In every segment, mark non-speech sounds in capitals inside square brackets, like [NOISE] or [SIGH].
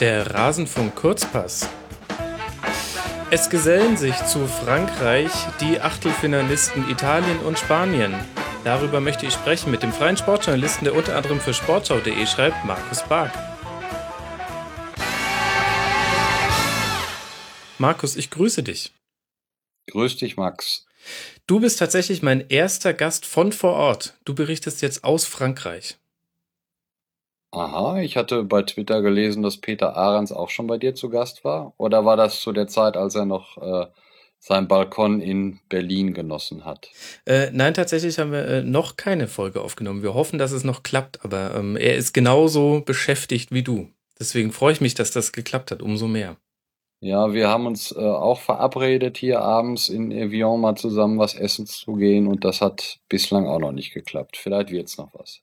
Der Rasenfunk Kurzpass. Es gesellen sich zu Frankreich die Achtelfinalisten Italien und Spanien. Darüber möchte ich sprechen mit dem freien Sportjournalisten, der unter anderem für Sportschau.de schreibt, Markus Bark. Markus, ich grüße dich. Grüß dich, Max. Du bist tatsächlich mein erster Gast von vor Ort. Du berichtest jetzt aus Frankreich. Aha, ich hatte bei Twitter gelesen, dass Peter Ahrens auch schon bei dir zu Gast war. Oder war das zu der Zeit, als er noch äh, seinen Balkon in Berlin genossen hat? Äh, nein, tatsächlich haben wir äh, noch keine Folge aufgenommen. Wir hoffen, dass es noch klappt, aber ähm, er ist genauso beschäftigt wie du. Deswegen freue ich mich, dass das geklappt hat, umso mehr. Ja, wir haben uns äh, auch verabredet, hier abends in Evian mal zusammen was essen zu gehen und das hat bislang auch noch nicht geklappt. Vielleicht wird's noch was.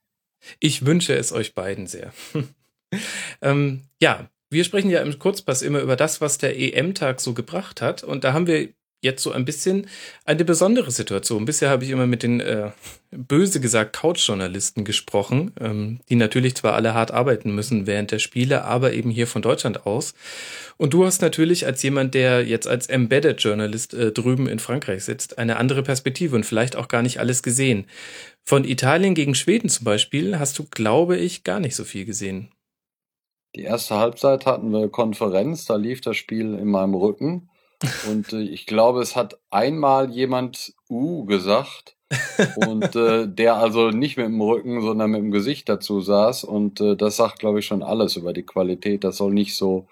Ich wünsche es euch beiden sehr. [LAUGHS] ähm, ja, wir sprechen ja im Kurzpass immer über das, was der EM-Tag so gebracht hat. Und da haben wir jetzt so ein bisschen eine besondere Situation. Bisher habe ich immer mit den, äh, böse gesagt, Couch-Journalisten gesprochen, ähm, die natürlich zwar alle hart arbeiten müssen während der Spiele, aber eben hier von Deutschland aus. Und du hast natürlich als jemand, der jetzt als Embedded Journalist äh, drüben in Frankreich sitzt, eine andere Perspektive und vielleicht auch gar nicht alles gesehen. Von Italien gegen Schweden zum Beispiel hast du, glaube ich, gar nicht so viel gesehen. Die erste Halbzeit hatten wir Konferenz, da lief das Spiel in meinem Rücken. Und äh, ich glaube, es hat einmal jemand U gesagt. und äh, der also nicht mit dem Rücken, sondern mit dem Gesicht dazu saß. Und äh, das sagt, glaube ich, schon alles über die Qualität. Das soll nicht so,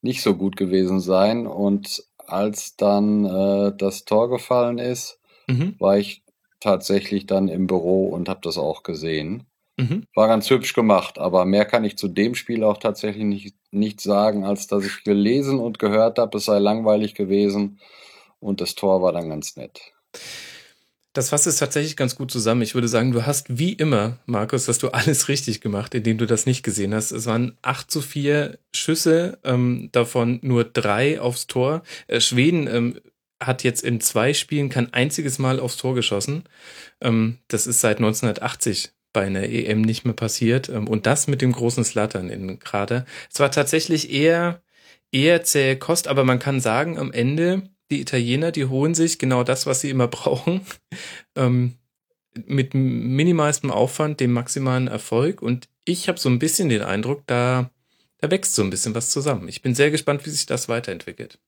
nicht so gut gewesen sein. Und als dann äh, das Tor gefallen ist, mhm. war ich tatsächlich dann im Büro und habe das auch gesehen. Mhm. War ganz hübsch gemacht, aber mehr kann ich zu dem Spiel auch tatsächlich nicht, nicht sagen, als dass ich gelesen und gehört habe, es sei langweilig gewesen und das Tor war dann ganz nett. Das fasst es tatsächlich ganz gut zusammen. Ich würde sagen, du hast wie immer, Markus, hast du [LAUGHS] alles richtig gemacht, indem du das nicht gesehen hast. Es waren 8 zu 4 Schüsse, ähm, davon nur drei aufs Tor. Äh, Schweden ähm, hat jetzt in zwei Spielen kein einziges Mal aufs Tor geschossen. Ähm, das ist seit 1980 bei einer EM nicht mehr passiert. Ähm, und das mit dem großen Slattern in gerade. Es war tatsächlich eher, eher zähe Kost, aber man kann sagen, am Ende, die Italiener, die holen sich genau das, was sie immer [LAUGHS] brauchen. Ähm, mit minimalstem Aufwand, dem maximalen Erfolg. Und ich habe so ein bisschen den Eindruck, da, da wächst so ein bisschen was zusammen. Ich bin sehr gespannt, wie sich das weiterentwickelt.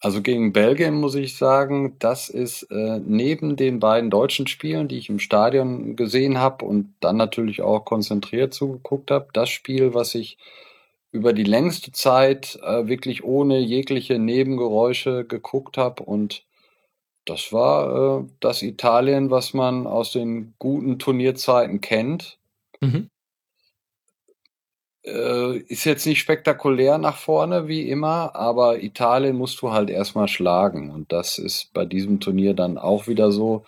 Also gegen Belgien muss ich sagen, das ist äh, neben den beiden deutschen Spielen, die ich im Stadion gesehen habe und dann natürlich auch konzentriert zugeguckt habe, das Spiel, was ich über die längste Zeit äh, wirklich ohne jegliche Nebengeräusche geguckt habe und das war äh, das Italien, was man aus den guten Turnierzeiten kennt. Mhm. Äh, ist jetzt nicht spektakulär nach vorne wie immer, aber Italien musst du halt erstmal schlagen. Und das ist bei diesem Turnier dann auch wieder so.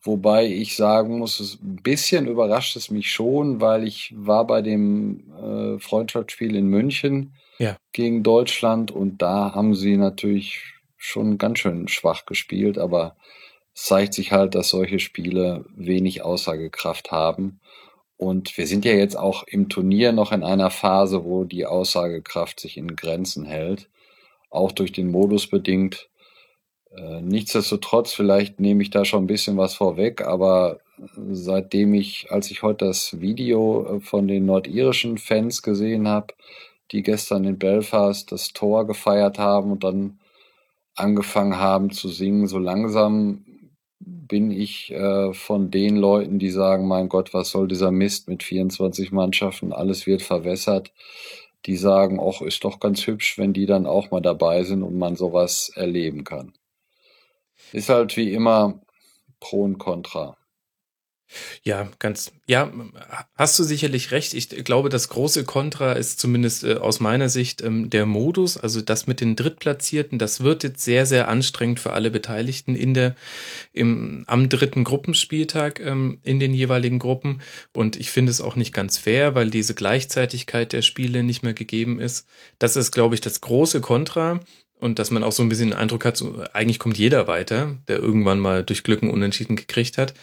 Wobei ich sagen muss, ein bisschen überrascht es mich schon, weil ich war bei dem äh, Freundschaftsspiel in München ja. gegen Deutschland und da haben sie natürlich schon ganz schön schwach gespielt, aber es zeigt sich halt, dass solche Spiele wenig Aussagekraft haben. Und wir sind ja jetzt auch im Turnier noch in einer Phase, wo die Aussagekraft sich in Grenzen hält, auch durch den Modus bedingt. Äh, nichtsdestotrotz, vielleicht nehme ich da schon ein bisschen was vorweg, aber seitdem ich, als ich heute das Video äh, von den nordirischen Fans gesehen habe, die gestern in Belfast das Tor gefeiert haben und dann angefangen haben zu singen, so langsam bin ich äh, von den Leuten, die sagen, mein Gott, was soll dieser Mist mit 24 Mannschaften, alles wird verwässert, die sagen, ach, ist doch ganz hübsch, wenn die dann auch mal dabei sind und man sowas erleben kann. Ist halt wie immer Pro und Contra. Ja, ganz, ja, hast du sicherlich recht. Ich glaube, das große Kontra ist zumindest äh, aus meiner Sicht ähm, der Modus, also das mit den Drittplatzierten, das wird jetzt sehr, sehr anstrengend für alle Beteiligten in der, im, am dritten Gruppenspieltag ähm, in den jeweiligen Gruppen. Und ich finde es auch nicht ganz fair, weil diese Gleichzeitigkeit der Spiele nicht mehr gegeben ist. Das ist, glaube ich, das große Kontra und dass man auch so ein bisschen den Eindruck hat, so, eigentlich kommt jeder weiter, der irgendwann mal durch Glücken Unentschieden gekriegt hat.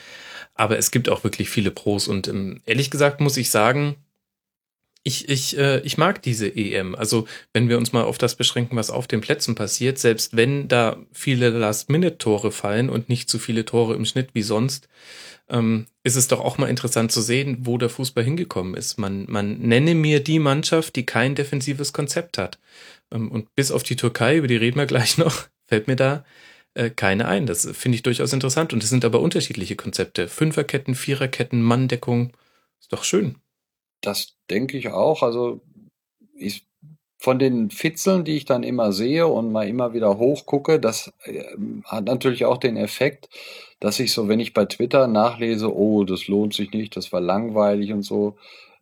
Aber es gibt auch wirklich viele Pros und ähm, ehrlich gesagt muss ich sagen, Ich, ich, äh, ich mag diese EM. Also, wenn wir uns mal auf das beschränken, was auf den Plätzen passiert, selbst wenn da viele Last-Minute-Tore fallen und nicht zu viele Tore im Schnitt wie sonst, ähm, ist es doch auch mal interessant zu sehen, wo der Fußball hingekommen ist. Man, man nenne mir die Mannschaft, die kein defensives Konzept hat. Ähm, und bis auf die Türkei, über die reden wir gleich noch, [LAUGHS] fällt mir da äh, keine ein. Das finde ich durchaus interessant. Und es sind aber unterschiedliche Konzepte. Fünferketten, Viererketten, Manndeckung. Ist doch schön. Das denke ich auch. Also ich, von den Fitzeln, die ich dann immer sehe und mal immer wieder hochgucke, das äh, hat natürlich auch den Effekt, dass ich so, wenn ich bei Twitter nachlese, oh, das lohnt sich nicht, das war langweilig und so,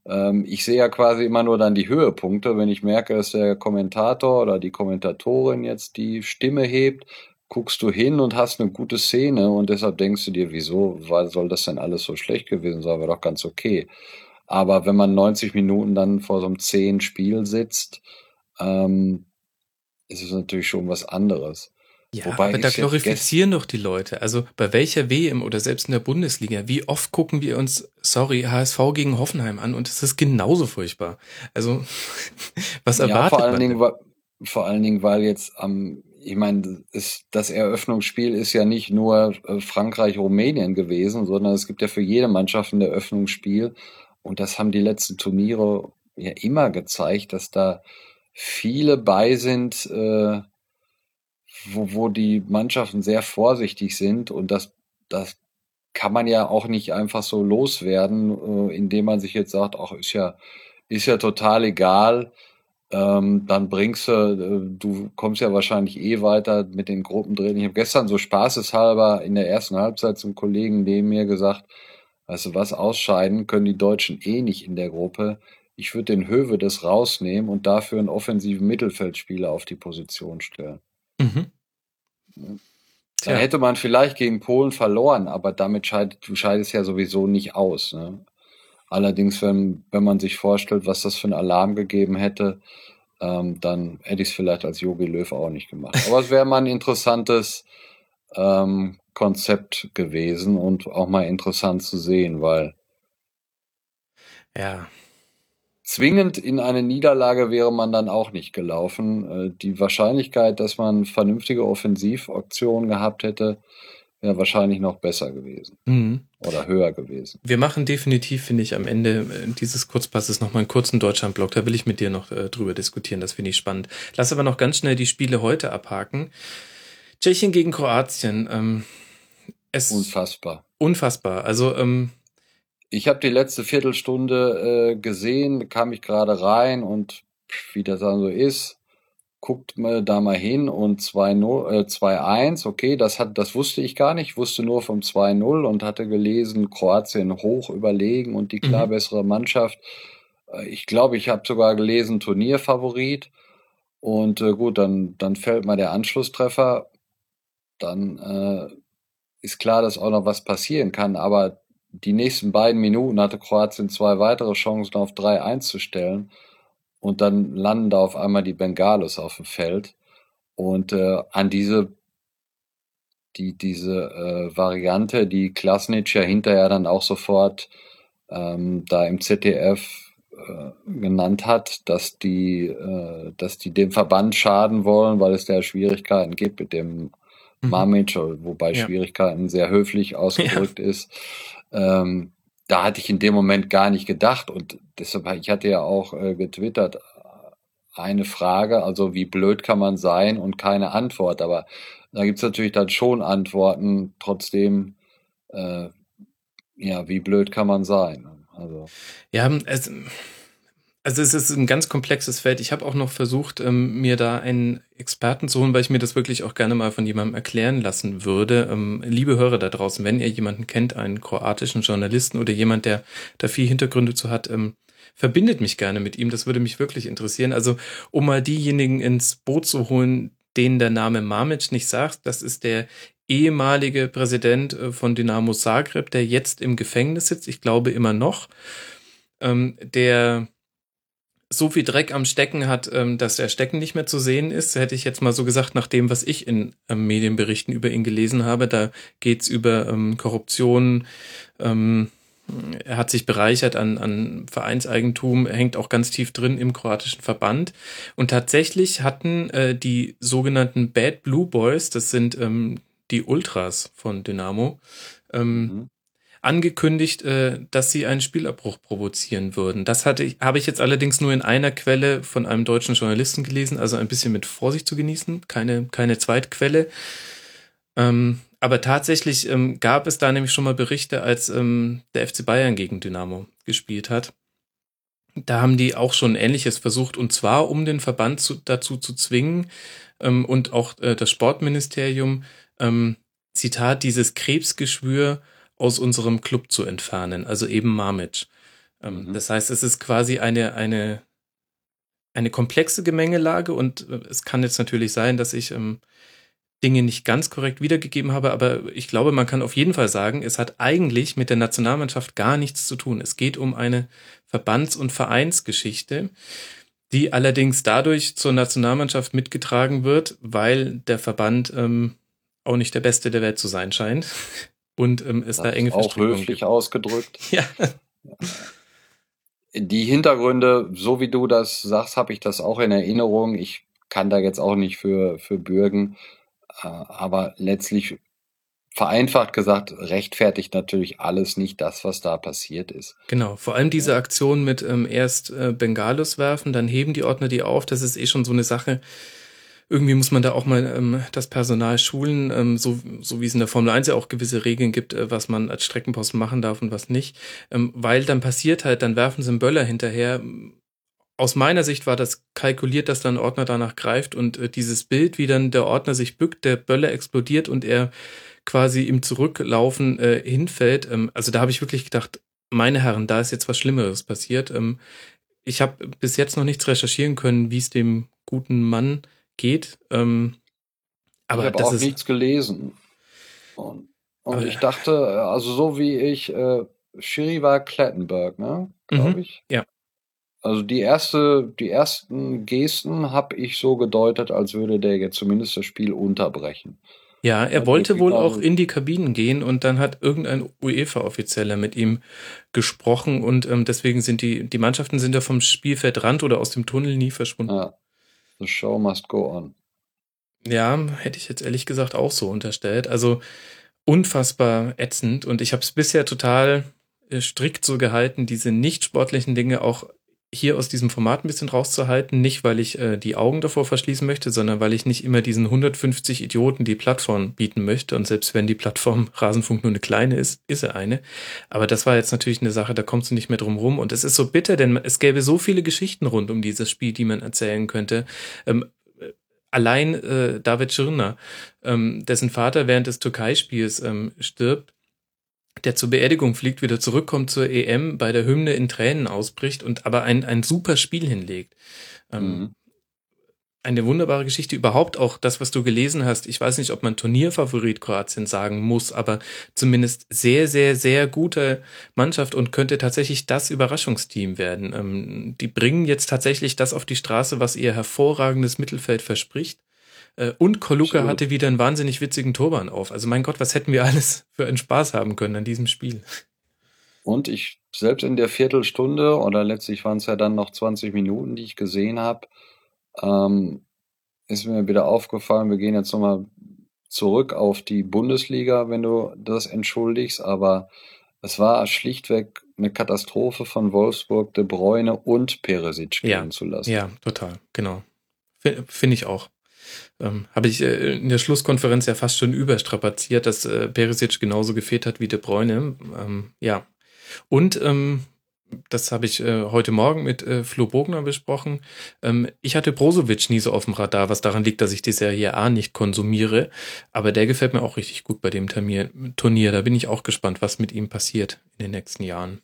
ähm, ich sehe ja quasi immer nur dann die Höhepunkte. Wenn ich merke, dass der Kommentator oder die Kommentatorin jetzt die Stimme hebt, guckst du hin und hast eine gute Szene und deshalb denkst du dir, wieso soll das denn alles so schlecht gewesen sein? War doch ganz okay. Aber wenn man 90 Minuten dann vor so einem zehn Spiel sitzt, ähm, ist es natürlich schon was anderes. Ja, Wobei aber da glorifizieren doch die Leute. Also bei welcher WM oder selbst in der Bundesliga, wie oft gucken wir uns, sorry, HSV gegen Hoffenheim an und es ist genauso furchtbar. Also [LAUGHS] was erwartet ja, vor allen man? Dingen, weil, vor allen Dingen, weil jetzt am, ich meine, das Eröffnungsspiel ist ja nicht nur äh, Frankreich-Rumänien gewesen, sondern es gibt ja für jede Mannschaft ein Eröffnungsspiel. Und das haben die letzten Turniere ja immer gezeigt, dass da viele bei sind, äh, wo, wo die Mannschaften sehr vorsichtig sind. Und das, das kann man ja auch nicht einfach so loswerden, äh, indem man sich jetzt sagt, ach, ist ja, ist ja total egal, ähm, dann bringst du, äh, du kommst ja wahrscheinlich eh weiter mit den Gruppen drin. Ich habe gestern so spaßeshalber in der ersten Halbzeit zum Kollegen neben mir gesagt, Weißt du was, ausscheiden können die Deutschen eh nicht in der Gruppe. Ich würde den Höwe das rausnehmen und dafür einen offensiven Mittelfeldspieler auf die Position stellen. Mhm. Dann hätte man vielleicht gegen Polen verloren, aber damit scheidet, du scheidest ja sowieso nicht aus. Ne? Allerdings, wenn, wenn man sich vorstellt, was das für ein Alarm gegeben hätte, ähm, dann hätte ich es vielleicht als Jogi Löw auch nicht gemacht. Aber es wäre mal ein interessantes ähm, Konzept gewesen und auch mal interessant zu sehen, weil ja. zwingend in eine Niederlage wäre man dann auch nicht gelaufen. Äh, die Wahrscheinlichkeit, dass man vernünftige Offensivoptionen gehabt hätte, wäre wahrscheinlich noch besser gewesen mhm. oder höher gewesen. Wir machen definitiv, finde ich, am Ende äh, dieses Kurzpasses nochmal einen kurzen Deutschland-Blog. Da will ich mit dir noch äh, drüber diskutieren. Das finde ich spannend. Lass aber noch ganz schnell die Spiele heute abhaken. Tschechien gegen Kroatien. Ähm, es unfassbar. Unfassbar. Also ähm, ich habe die letzte Viertelstunde äh, gesehen, kam ich gerade rein und wie das dann so ist, guckt mal da mal hin und 2-1, äh, okay, das hat, das wusste ich gar nicht, wusste nur vom 2-0 und hatte gelesen, Kroatien hoch überlegen und die klar mhm. bessere Mannschaft. Äh, ich glaube, ich habe sogar gelesen, Turnierfavorit. Und äh, gut, dann, dann fällt mal der Anschlusstreffer. Dann äh, ist klar, dass auch noch was passieren kann, aber die nächsten beiden Minuten hatte Kroatien zwei weitere Chancen auf 3-1 zu stellen und dann landen da auf einmal die Bengalos auf dem Feld und äh, an diese die diese äh, Variante, die Klasnic ja hinterher dann auch sofort ähm, da im ZDF äh, genannt hat, dass die, äh, dass die dem Verband schaden wollen, weil es da Schwierigkeiten gibt mit dem mhm. Mamic, wobei ja. Schwierigkeiten sehr höflich [LAUGHS] ausgedrückt ja. ist. Ähm, da hatte ich in dem Moment gar nicht gedacht und deshalb, ich hatte ja auch äh, getwittert, eine Frage, also wie blöd kann man sein und keine Antwort, aber da gibt's natürlich dann schon Antworten, trotzdem, äh, ja, wie blöd kann man sein? Also. Ja, es, also es ist ein ganz komplexes Feld. Ich habe auch noch versucht, ähm, mir da einen Experten zu holen, weil ich mir das wirklich auch gerne mal von jemandem erklären lassen würde. Ähm, liebe Hörer da draußen, wenn ihr jemanden kennt, einen kroatischen Journalisten oder jemand, der da viel Hintergründe zu hat, ähm, verbindet mich gerne mit ihm. Das würde mich wirklich interessieren. Also um mal diejenigen ins Boot zu holen, denen der Name Mamic nicht sagt, das ist der ehemalige Präsident äh, von Dynamo Zagreb, der jetzt im Gefängnis sitzt. Ich glaube immer noch. Der so viel Dreck am Stecken hat, ähm, dass der Stecken nicht mehr zu sehen ist. Hätte ich jetzt mal so gesagt, nach dem, was ich in ähm, Medienberichten über ihn gelesen habe. Da geht's über ähm, Korruption, er hat sich bereichert an, an Vereinseigentum, hängt auch ganz tief drin im kroatischen Verband. Und tatsächlich hatten äh, die sogenannten Bad Blue Boys, das sind die Ultras von Dynamo, mhm. Angekündigt, äh, dass sie einen Spielabbruch provozieren würden. Das hatte ich, habe ich jetzt allerdings nur in einer Quelle von einem deutschen Journalisten gelesen, also ein bisschen mit Vorsicht zu genießen, keine, keine Zweitquelle. Ähm, aber tatsächlich ähm, gab es da nämlich schon mal Berichte, als ähm, der FC Bayern gegen Dynamo gespielt hat. Da haben die auch schon Ähnliches versucht, und zwar um den Verband zu, dazu zu zwingen ähm, und auch äh, das Sportministerium, ähm, Zitat, dieses Krebsgeschwür aus unserem Club zu entfernen, also eben Marmic. Ähm, mhm. Das heißt, es ist quasi eine, eine, eine komplexe Gemengelage und äh, es kann jetzt natürlich sein, dass ich ähm, Dinge nicht ganz korrekt wiedergegeben habe, aber ich glaube, man kann auf jeden Fall sagen, es hat eigentlich mit der Nationalmannschaft gar nichts zu tun. Es geht um eine Verbands- und Vereinsgeschichte, die allerdings dadurch zur Nationalmannschaft mitgetragen wird, weil der Verband ähm, auch nicht der Beste der Welt zu sein scheint und ähm, es das da enge Auch höflich gibt. ausgedrückt. [LAUGHS] Ja. Die Hintergründe, so wie du das sagst, habe ich das auch in Erinnerung. Ich kann da jetzt auch nicht für, für bürgen. Äh, aber letztlich vereinfacht gesagt, rechtfertigt natürlich alles nicht das, was da passiert ist. Genau, vor allem diese Aktion mit ähm, erst äh, Bengalos werfen, dann heben die Ordner die auf, das ist eh schon so eine Sache. Irgendwie muss man da auch mal ähm, das Personal schulen, ähm, so, so wie es in der Formel 1 ja auch gewisse Regeln gibt, äh, was man als Streckenposten machen darf und was nicht. Ähm, weil dann passiert halt, dann werfen sie einen Böller hinterher, aus meiner Sicht war das kalkuliert, dass dann ein Ordner danach greift und äh, dieses Bild, wie dann der Ordner sich bückt, der Böller explodiert und er quasi im Zurücklaufen äh, hinfällt. Ähm, also da habe ich wirklich gedacht, meine Herren, da ist jetzt was Schlimmeres passiert. Ähm, ich habe bis jetzt noch nichts recherchieren können, wie es dem guten Mann geht. Ähm, aber ich habe auch ist, nichts gelesen. Und, und ich dachte, also so wie ich, äh, Schiri war Klettenberg, ne? Glaube mhm, ich. Ja. Also die erste, die ersten Gesten habe ich so gedeutet, als würde der jetzt zumindest das Spiel unterbrechen. Ja, er wollte wohl auch in die Kabinen gehen und dann hat irgendein UEFA-Offizieller mit ihm gesprochen und ähm, deswegen sind die, die Mannschaften sind ja vom Spielfeldrand oder aus dem Tunnel nie verschwunden. Ja. The show must go on. Ja, hätte ich jetzt ehrlich gesagt auch so unterstellt. Also unfassbar ätzend und ich habe es bisher total äh, strikt so gehalten, diese nicht sportlichen Dinge auch hier aus diesem Format ein bisschen rauszuhalten, nicht weil ich äh, die Augen davor verschließen möchte, sondern weil ich nicht immer diesen 150 Idioten die Plattform bieten möchte. Und selbst wenn die Plattform [LAUGHS] Rasenfunk nur eine kleine ist, ist er eine. Aber das war jetzt natürlich eine Sache, da kommst du nicht mehr drum rum. Und es ist so bitter, denn es gäbe so viele Geschichten rund um dieses Spiel, die man erzählen könnte. Ähm, allein äh, David Schirner, ähm, dessen Vater während des Türkei-Spiels ähm, stirbt, der zur Beerdigung fliegt, wieder zurückkommt zur EM, bei der Hymne in Tränen ausbricht und aber ein, ein super Spiel hinlegt. Ähm, mhm. Eine wunderbare Geschichte, überhaupt auch das, was du gelesen hast. Ich weiß nicht, ob man Turnierfavorit Kroatien sagen muss, aber zumindest sehr, sehr, sehr gute Mannschaft und könnte tatsächlich das Überraschungsteam werden. Ähm, die bringen jetzt tatsächlich das auf die Straße, was ihr hervorragendes Mittelfeld verspricht. Äh, und Koluka Absolut. hatte wieder einen wahnsinnig witzigen Turban auf. Also mein Gott, was hätten wir alles für einen Spaß haben können an diesem Spiel. Und ich selbst in der Viertelstunde oder letztlich waren es ja dann noch 20 Minuten, die ich gesehen habe, ähm, ist mir wieder aufgefallen, wir gehen jetzt nochmal zurück auf die Bundesliga, wenn du das entschuldigst, aber es war schlichtweg eine Katastrophe von Wolfsburg, De Bruyne und Peresic ja, gehen zu lassen. Ja, total, genau. Finde ich auch ähm, habe ich äh, in der Schlusskonferenz ja fast schon überstrapaziert, dass äh, Perisic genauso gefehlt hat wie De Bruyne. Ähm, ja. Und ähm, das habe ich äh, heute Morgen mit äh, Flo Bogner besprochen. Ähm, ich hatte Brozovic nie so auf dem Radar, was daran liegt, dass ich die Serie A nicht konsumiere. Aber der gefällt mir auch richtig gut bei dem Turnier. Da bin ich auch gespannt, was mit ihm passiert in den nächsten Jahren.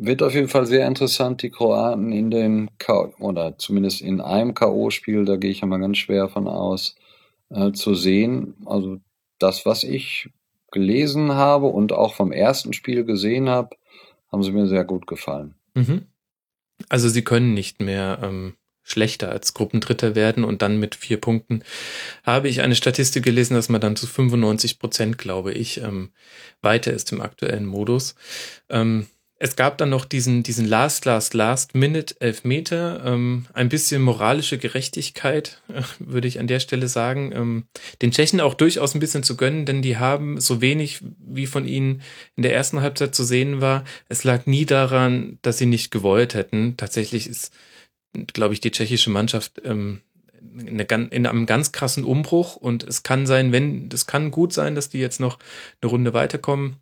Wird auf jeden Fall sehr interessant, die Kroaten in den K oder zumindest in einem K.O.-Spiel, da gehe ich ja mal ganz schwer von aus, äh, zu sehen. Also das, was ich gelesen habe und auch vom ersten Spiel gesehen habe, haben sie mir sehr gut gefallen. Mhm. Also sie können nicht mehr ähm, schlechter als Gruppendritter werden und dann mit vier Punkten habe ich eine Statistik gelesen, dass man dann zu 95 Prozent, glaube ich, ähm, weiter ist im aktuellen Modus. Ähm, es gab dann noch diesen, diesen Last, Last, Last Minute Elfmeter. Ähm, ein bisschen moralische Gerechtigkeit, äh, würde ich an der Stelle sagen. Ähm, den Tschechen auch durchaus ein bisschen zu gönnen, denn die haben so wenig, wie von ihnen in der ersten Halbzeit zu sehen war. Es lag nie daran, dass sie nicht gewollt hätten. Tatsächlich ist, glaube ich, die tschechische Mannschaft ähm, in, in einem ganz krassen Umbruch und es kann sein, wenn, es kann gut sein, dass die jetzt noch eine Runde weiterkommen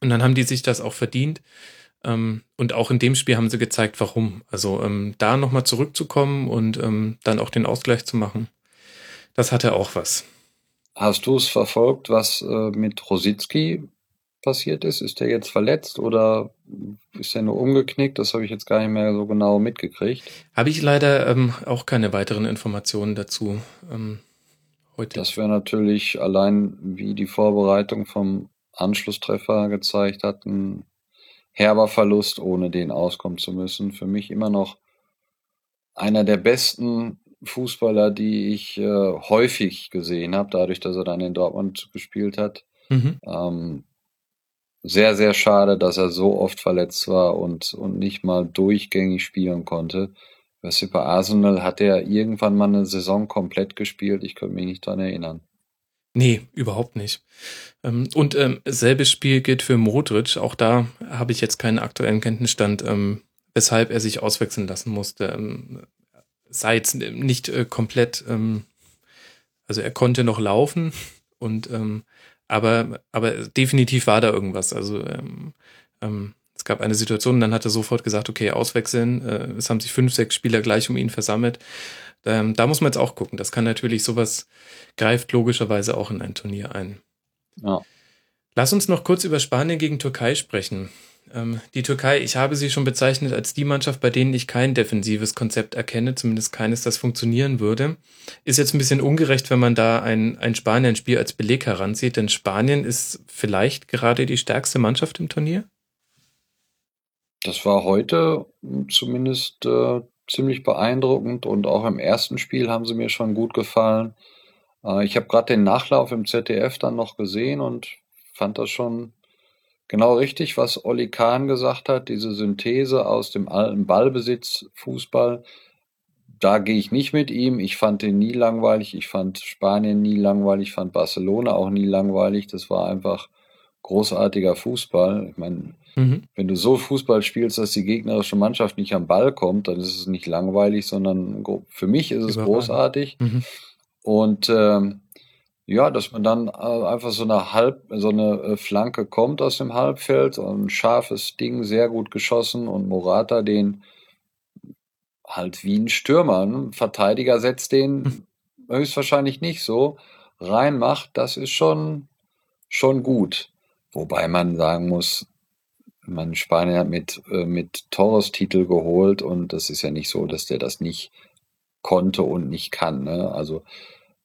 und dann haben die sich das auch verdient. Ähm, und auch in dem Spiel haben sie gezeigt, warum. Also ähm, da nochmal zurückzukommen und ähm, dann auch den Ausgleich zu machen, das hatte auch was. Hast du es verfolgt, was äh, mit Rositzky passiert ist? Ist der jetzt verletzt oder ist er nur umgeknickt? Das habe ich jetzt gar nicht mehr so genau mitgekriegt. Habe ich leider ähm, auch keine weiteren Informationen dazu ähm, heute. Das wäre natürlich allein wie die Vorbereitung vom Anschlusstreffer gezeigt hat, ein herber Verlust, ohne den auskommen zu müssen. Für mich immer noch einer der besten Fußballer, die ich äh, häufig gesehen habe, dadurch, dass er dann in Dortmund gespielt hat. Mhm. Ähm, sehr, sehr schade, dass er so oft verletzt war und, und nicht mal durchgängig spielen konnte. Bei Arsenal hat er irgendwann mal eine Saison komplett gespielt. Ich könnte mich nicht dran erinnern. Nee, überhaupt nicht. Ähm, und ähm, selbes Spiel gilt für Modric. Auch da habe ich jetzt keinen aktuellen Kenntnisstand, ähm, weshalb er sich auswechseln lassen musste. Ähm, sei jetzt nicht äh, komplett, ähm, also er konnte noch laufen und ähm, aber, aber definitiv war da irgendwas. Also ähm, ähm, es gab eine Situation, dann hat er sofort gesagt, okay, auswechseln. Äh, es haben sich fünf, sechs Spieler gleich um ihn versammelt. Ähm, da muss man jetzt auch gucken. Das kann natürlich sowas greift logischerweise auch in ein Turnier ein. Ja. Lass uns noch kurz über Spanien gegen Türkei sprechen. Ähm, die Türkei, ich habe sie schon bezeichnet als die Mannschaft, bei denen ich kein defensives Konzept erkenne, zumindest keines, das funktionieren würde. Ist jetzt ein bisschen ungerecht, wenn man da ein, ein Spanien-Spiel als Beleg heranzieht, denn Spanien ist vielleicht gerade die stärkste Mannschaft im Turnier? Das war heute zumindest äh, ziemlich beeindruckend und auch im ersten Spiel haben sie mir schon gut gefallen. Äh, ich habe gerade den Nachlauf im ZDF dann noch gesehen und fand das schon genau richtig, was Olli Kahn gesagt hat, diese Synthese aus dem alten Ballbesitz Fußball. Da gehe ich nicht mit ihm. Ich fand den nie langweilig. Ich fand Spanien nie langweilig. Ich fand Barcelona auch nie langweilig. Das war einfach großartiger Fußball. Ich meine, mhm. wenn du so Fußball spielst, dass die gegnerische Mannschaft nicht am Ball kommt, dann ist es nicht langweilig, sondern für mich ist es großartig. Mhm. Und ähm, ja, dass man dann äh, einfach so eine Halb, so eine äh, Flanke kommt aus dem Halbfeld, ein scharfes Ding, sehr gut geschossen und Morata den halt wie ein Stürmer, ein Verteidiger setzt den hm. höchstwahrscheinlich nicht so reinmacht, das ist schon schon gut. Wobei man sagen muss, man Spanien hat mit, äh, mit Torres Titel geholt und das ist ja nicht so, dass der das nicht konnte und nicht kann. Ne? Also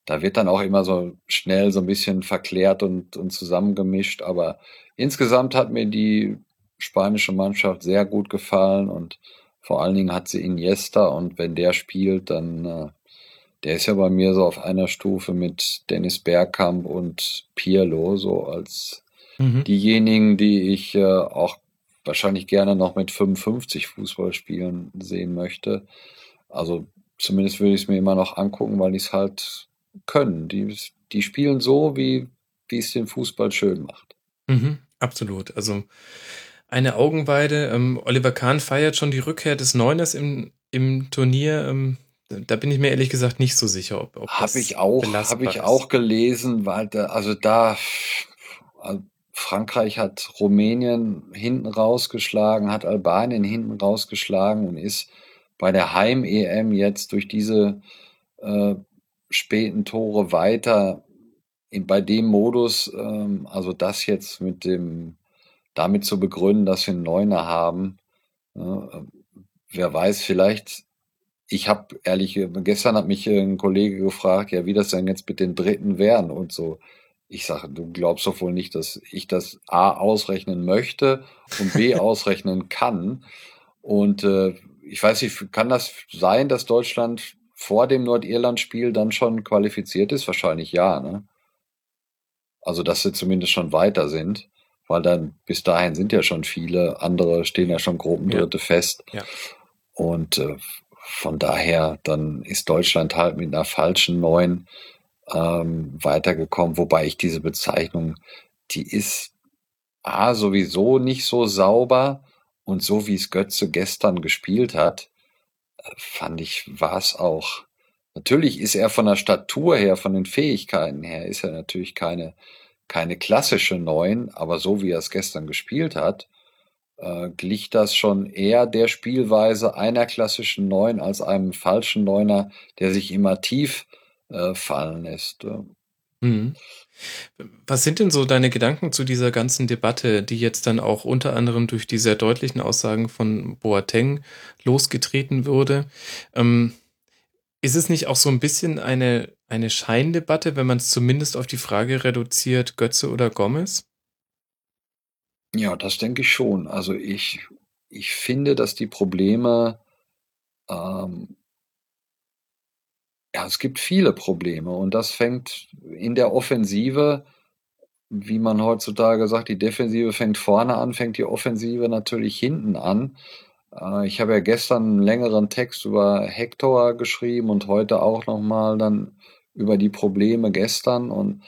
da wird dann auch immer so schnell so ein bisschen verklärt und, und zusammengemischt. Aber insgesamt hat mir die spanische Mannschaft sehr gut gefallen und vor allen Dingen hat sie Iniesta und wenn der spielt, dann äh, der ist ja bei mir so auf einer Stufe mit Dennis Bergkamp und Pirlo, so als Mhm. Diejenigen, die ich äh, auch wahrscheinlich gerne noch mit 55 Fußball spielen sehen möchte. Also zumindest würde ich es mir immer noch angucken, weil die es halt können. Die, die spielen so, wie, wie es den Fußball schön macht. Mhm, absolut. Also eine Augenweide. Ähm, Oliver Kahn feiert schon die Rückkehr des Neuners im, im Turnier. Ähm, da bin ich mir ehrlich gesagt nicht so sicher, ob, ob habe ich auch habe ich auch gelesen, weil da, also da also Frankreich hat Rumänien hinten rausgeschlagen, hat Albanien hinten rausgeschlagen und ist bei der Heim-EM jetzt durch diese äh, späten Tore weiter in, bei dem Modus, ähm, also das jetzt mit dem, damit zu begründen, dass wir einen Neuner haben. Äh, wer weiß, vielleicht, ich habe ehrlich, gestern hat mich ein Kollege gefragt, ja, wie das denn jetzt mit den Dritten wären und so ich sage, du glaubst doch wohl nicht, dass ich das A ausrechnen möchte und B [LAUGHS] ausrechnen kann. Und äh, ich weiß nicht, kann das sein, dass Deutschland vor dem Nordirland-Spiel dann schon qualifiziert ist? Wahrscheinlich ja, ne? Also, dass sie zumindest schon weiter sind, weil dann bis dahin sind ja schon viele andere, stehen ja schon Gruppendritte ja. fest. Ja. Und äh, von daher, dann ist Deutschland halt mit einer falschen Neun ähm, weitergekommen, wobei ich diese Bezeichnung, die ist A, sowieso nicht so sauber und so wie es Götze gestern gespielt hat, äh, fand ich, war es auch. Natürlich ist er von der Statur her, von den Fähigkeiten her, ist er natürlich keine, keine klassische Neun, aber so wie er es gestern gespielt hat, äh, glich das schon eher der Spielweise einer klassischen Neun als einem falschen Neuner, der sich immer tief äh, fallen lässt. Mhm. Was sind denn so deine Gedanken zu dieser ganzen Debatte, die jetzt dann auch unter anderem durch die sehr deutlichen Aussagen von Boateng losgetreten wurde? Ähm, ist es nicht auch so ein bisschen eine, eine Scheindebatte, wenn man es zumindest auf die Frage reduziert, Götze oder Gomez? Ja, das denke ich schon. Also ich, ich finde, dass die Probleme, ähm, ja, es gibt viele Probleme und das fängt in der Offensive, wie man heutzutage sagt, die Defensive fängt vorne an, fängt die Offensive natürlich hinten an. Äh, ich habe ja gestern einen längeren Text über Hector geschrieben und heute auch nochmal dann über die Probleme gestern und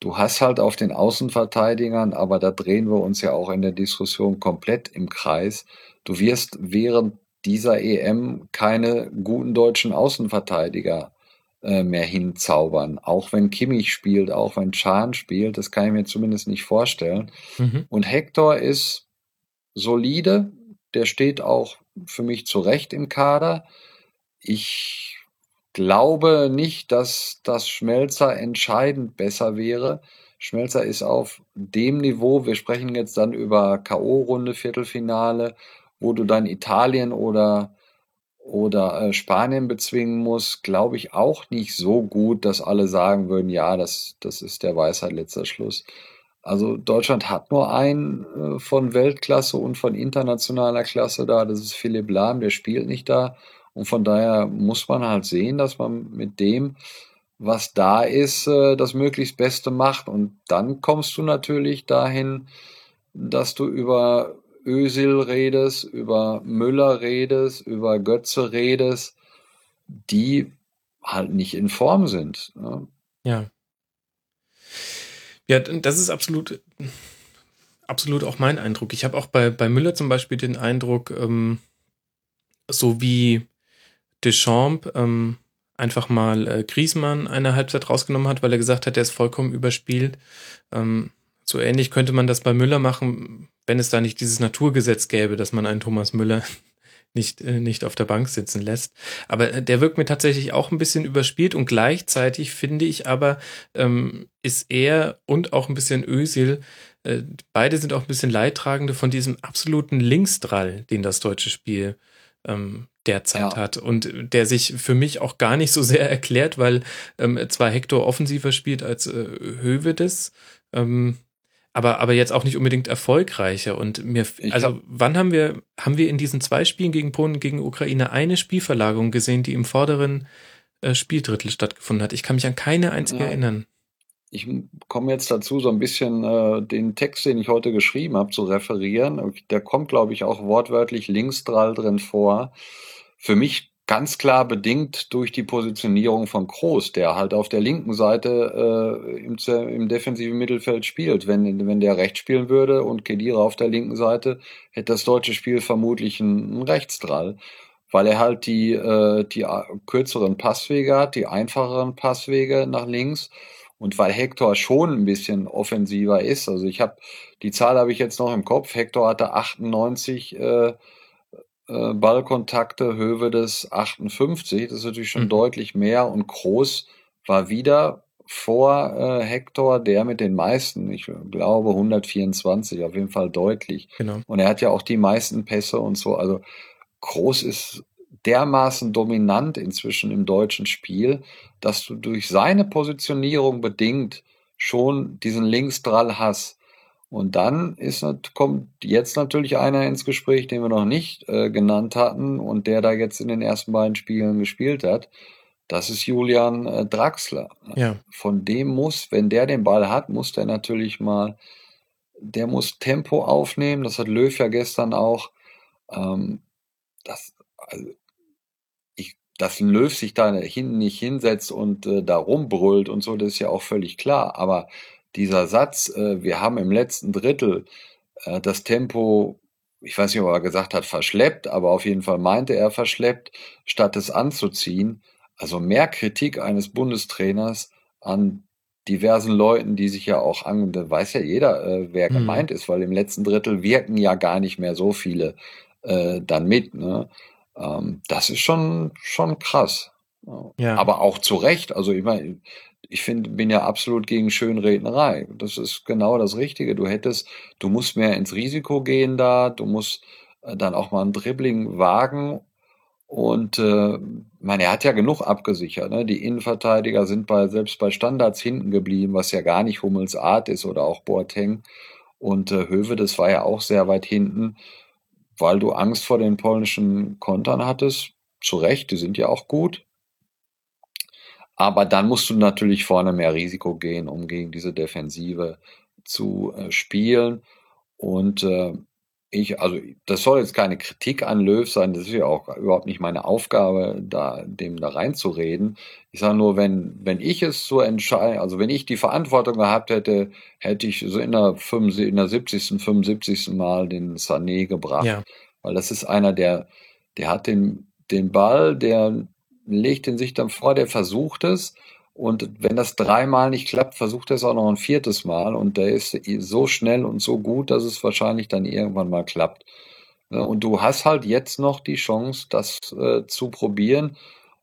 Du hast halt auf den Außenverteidigern, aber da drehen wir uns ja auch in der Diskussion komplett im Kreis. Du wirst während dieser EM keine guten deutschen Außenverteidiger äh, mehr hinzaubern. Auch wenn Kimmich spielt, auch wenn Chan spielt, das kann ich mir zumindest nicht vorstellen. Mhm. Und Hector ist solide, der steht auch für mich zurecht im Kader. Ich glaube nicht, dass das Schmelzer entscheidend besser wäre. Schmelzer ist auf dem Niveau, wir sprechen jetzt dann über K.O.-Runde, Viertelfinale, wo du dann Italien oder, oder äh, Spanien bezwingen musst, glaube ich auch nicht so gut, dass alle sagen würden, ja, das, das ist der Weisheit letzter Schluss. Also Deutschland hat nur einen äh, von Weltklasse und von internationaler Klasse da, das ist Philipp Lahm, der spielt nicht da. Und von daher muss man halt sehen, dass man mit dem, was da ist, äh, das möglichst Beste macht. Und dann kommst du natürlich dahin, dass du über Ösil redest, über Müller redest, über Götze redest, die halt nicht in Form sind. Ne? Ja. Ja, das ist absolut, absolut auch mein Eindruck. Ich habe auch bei, bei Müller zum Beispiel den Eindruck, ähm, so wie Deschamps ähm, einfach mal äh, Griezmann eine Halbzeit rausgenommen hat, weil er gesagt hat, der ist vollkommen überspielt. Ähm, so ähnlich könnte man das bei Müller machen, wenn es da nicht dieses Naturgesetz gäbe, dass man einen Thomas Müller [LAUGHS] nicht, äh, nicht auf der Bank sitzen lässt. Aber äh, der wirkt mir tatsächlich auch ein bisschen überspielt und gleichzeitig finde ich aber, ähm, ist er und auch ein bisschen Ösil, äh, beide sind auch ein bisschen Leidtragende von diesem absoluten Linksdrall, den das deutsche Spiel ähm, derzeit ja. hat und der sich für mich auch gar nicht so sehr erklärt, weil ähm, zwar Hector offensiver spielt als äh, Hövedes, ähm, aber, aber jetzt auch nicht unbedingt erfolgreicher. Und mir, also hab, wann haben wir, haben wir in diesen zwei Spielen gegen Polen, gegen Ukraine eine Spielverlagerung gesehen, die im vorderen äh, Spieldrittel stattgefunden hat? Ich kann mich an keine einzige ja. erinnern ich komme jetzt dazu, so ein bisschen äh, den Text, den ich heute geschrieben habe, zu referieren. Der kommt, glaube ich, auch wortwörtlich linksdrall drin vor. Für mich ganz klar bedingt durch die Positionierung von Kroos, der halt auf der linken Seite äh, im, im defensiven Mittelfeld spielt. Wenn, wenn der rechts spielen würde und Kedira auf der linken Seite, hätte das deutsche Spiel vermutlich einen, Rechtsdrall weil er halt die, äh, die kürzeren Passwege hat, die einfacheren Passwege nach links und weil Hector schon ein bisschen offensiver ist, also ich habe, die Zahl habe ich jetzt noch im Kopf, Hector hatte 98 äh, äh, Ballkontakte, Höhe des 58, das ist natürlich schon mhm. deutlich mehr und Groß war wieder vor äh, Hector der mit den meisten, ich glaube 124, auf jeden Fall deutlich. Genau. Und er hat ja auch die meisten Pässe und so, also Groß ist dermaßen dominant inzwischen im deutschen Spiel, dass du durch seine Positionierung bedingt schon diesen Linksdrall hast. Und dann ist, kommt jetzt natürlich einer ins Gespräch, den wir noch nicht äh, genannt hatten und der da jetzt in den ersten beiden Spielen gespielt hat. Das ist Julian äh, Draxler. Ja. Von dem muss, wenn der den Ball hat, muss der natürlich mal, der muss Tempo aufnehmen. Das hat Löw ja gestern auch. Ähm, das, also ich, dass ein Löw sich da hinten nicht hinsetzt und äh, da rumbrüllt und so, das ist ja auch völlig klar. Aber dieser Satz, äh, wir haben im letzten Drittel äh, das Tempo, ich weiß nicht, ob er gesagt hat, verschleppt, aber auf jeden Fall meinte er verschleppt, statt es anzuziehen. Also mehr Kritik eines Bundestrainers an diversen Leuten, die sich ja auch an, da weiß ja jeder, äh, wer mhm. gemeint ist, weil im letzten Drittel wirken ja gar nicht mehr so viele äh, dann mit. Ne? Ähm, das ist schon, schon krass. Ja. Aber auch zu Recht. Also ich meine, ich finde, bin ja absolut gegen Schönrednerei. Das ist genau das Richtige. Du hättest, du musst mehr ins Risiko gehen da, du musst äh, dann auch mal ein Dribbling wagen. Und äh, meine, er hat ja genug abgesichert. Ne? Die Innenverteidiger sind bei selbst bei Standards hinten geblieben, was ja gar nicht Hummels Art ist oder auch Boateng. Und äh, Höwe, das war ja auch sehr weit hinten, weil du Angst vor den polnischen Kontern hattest. Zu Recht, die sind ja auch gut. Aber dann musst du natürlich vorne mehr Risiko gehen, um gegen diese Defensive zu äh, spielen. Und äh, ich, also das soll jetzt keine Kritik an Löw sein, das ist ja auch überhaupt nicht meine Aufgabe, da dem da reinzureden. Ich sage nur, wenn, wenn ich es so entscheide, also wenn ich die Verantwortung gehabt hätte, hätte ich so in der, 75, in der 70., 75. Mal den Sané gebracht. Ja. Weil das ist einer, der, der hat den, den Ball, der legt den sich dann vor, der versucht es. Und wenn das dreimal nicht klappt, versucht er es auch noch ein viertes Mal. Und der ist so schnell und so gut, dass es wahrscheinlich dann irgendwann mal klappt. Und du hast halt jetzt noch die Chance, das äh, zu probieren.